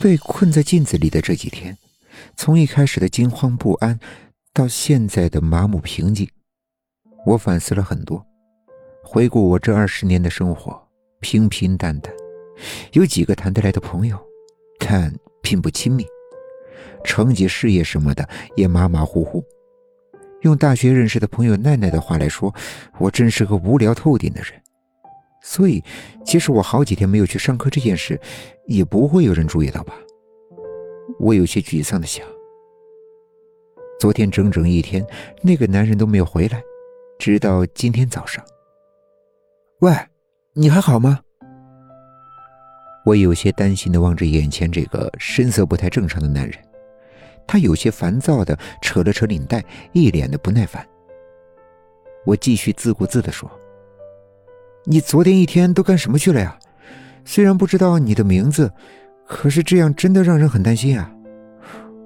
被困在镜子里的这几天，从一开始的惊慌不安，到现在的麻木平静，我反思了很多。回顾我这二十年的生活，平平淡淡，有几个谈得来的朋友，但并不亲密。成绩、事业什么的也马马虎虎。用大学认识的朋友奈奈的话来说，我真是个无聊透顶的人。所以，即使我好几天没有去上课这件事，也不会有人注意到吧？我有些沮丧的想。昨天整整一天，那个男人都没有回来，直到今天早上。喂，你还好吗？我有些担心的望着眼前这个神色不太正常的男人。他有些烦躁的扯了扯领带，一脸的不耐烦。我继续自顾自的说：“你昨天一天都干什么去了呀？虽然不知道你的名字，可是这样真的让人很担心啊。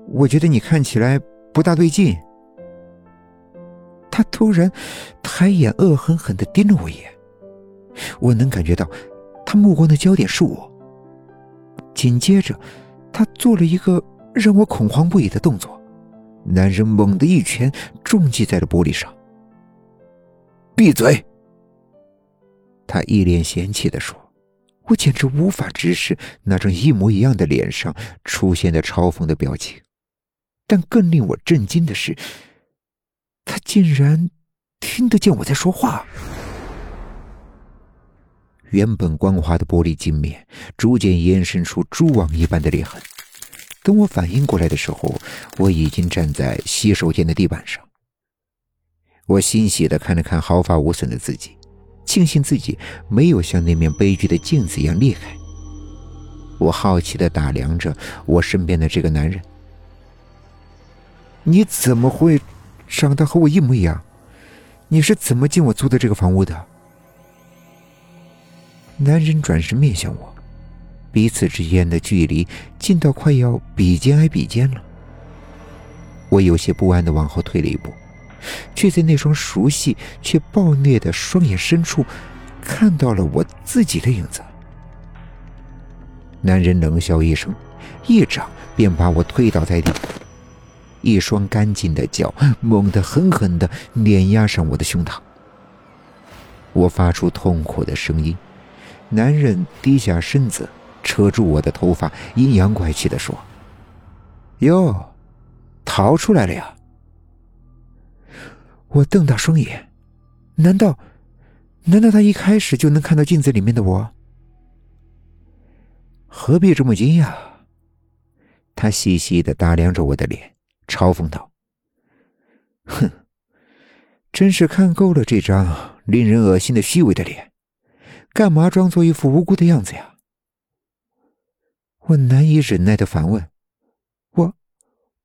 我觉得你看起来不大对劲。”他突然抬眼，恶狠狠的盯了我一眼，我能感觉到他目光的焦点是我。紧接着，他做了一个。让我恐慌不已的动作，男人猛地一拳重击在了玻璃上。闭嘴！他一脸嫌弃的说：“我简直无法直视那张一模一样的脸上出现的嘲讽的表情。”但更令我震惊的是，他竟然听得见我在说话。原本光滑的玻璃镜面逐渐延伸出蛛网一般的裂痕。等我反应过来的时候，我已经站在洗手间的地板上。我欣喜的看了看毫发无损的自己，庆幸自己没有像那面悲剧的镜子一样厉害。我好奇的打量着我身边的这个男人：“你怎么会长得和我一模一样？你是怎么进我租的这个房屋的？”男人转身面向我。彼此之间的距离近到快要比肩挨比肩了，我有些不安的往后退了一步，却在那双熟悉却暴虐的双眼深处看到了我自己的影子。男人冷笑一声，一掌便把我推倒在地，一双干净的脚猛地狠狠地碾压上我的胸膛，我发出痛苦的声音，男人低下身子。扯住我的头发，阴阳怪气的说：“哟，逃出来了呀！”我瞪大双眼，难道，难道他一开始就能看到镜子里面的我？何必这么惊讶？他细细的打量着我的脸，嘲讽道：“哼，真是看够了这张令人恶心的虚伪的脸，干嘛装作一副无辜的样子呀？”我难以忍耐的反问：“我，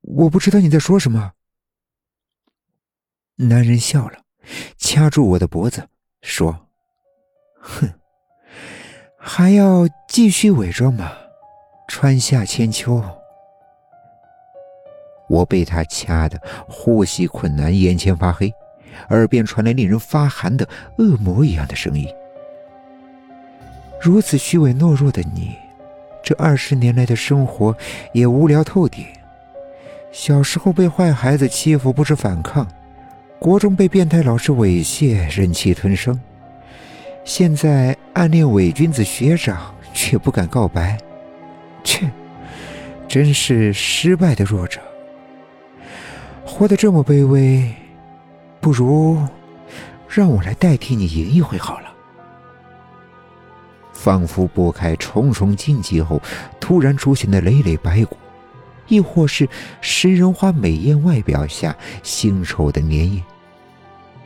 我不知道你在说什么。”男人笑了，掐住我的脖子说：“哼，还要继续伪装吗？春夏千秋。”我被他掐得呼吸困难，眼前发黑，耳边传来令人发寒的恶魔一样的声音：“如此虚伪懦弱的你。”这二十年来的生活也无聊透顶。小时候被坏孩子欺负不知反抗，国中被变态老师猥亵忍气吞声，现在暗恋伪君子学长却不敢告白，切，真是失败的弱者。活得这么卑微，不如让我来代替你赢一回好了。仿佛拨开重重荆棘后突然出现的累累白骨，亦或是食人花美艳外表下腥臭的粘液，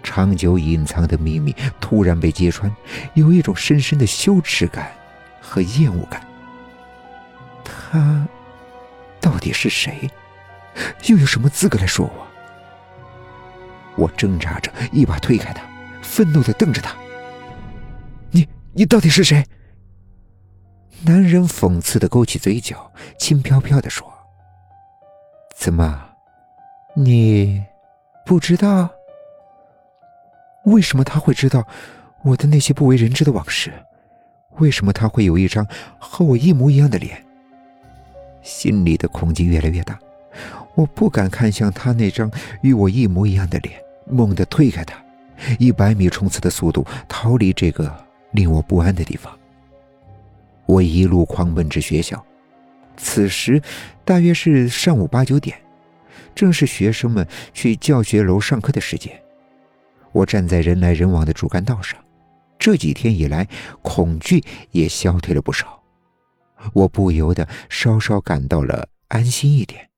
长久隐藏的秘密突然被揭穿，有一种深深的羞耻感和厌恶感。他到底是谁？又有什么资格来说我？我挣扎着一把推开他，愤怒的瞪着他：“你，你到底是谁？”男人讽刺的勾起嘴角，轻飘飘的说：“怎么，你不知道？为什么他会知道我的那些不为人知的往事？为什么他会有一张和我一模一样的脸？心里的恐惧越来越大。我不敢看向他那张与我一模一样的脸，猛地推开他，以百米冲刺的速度逃离这个令我不安的地方。我一路狂奔至学校，此时大约是上午八九点，正是学生们去教学楼上课的时间。我站在人来人往的主干道上，这几天以来，恐惧也消退了不少。我不由得稍稍感到了安心一点。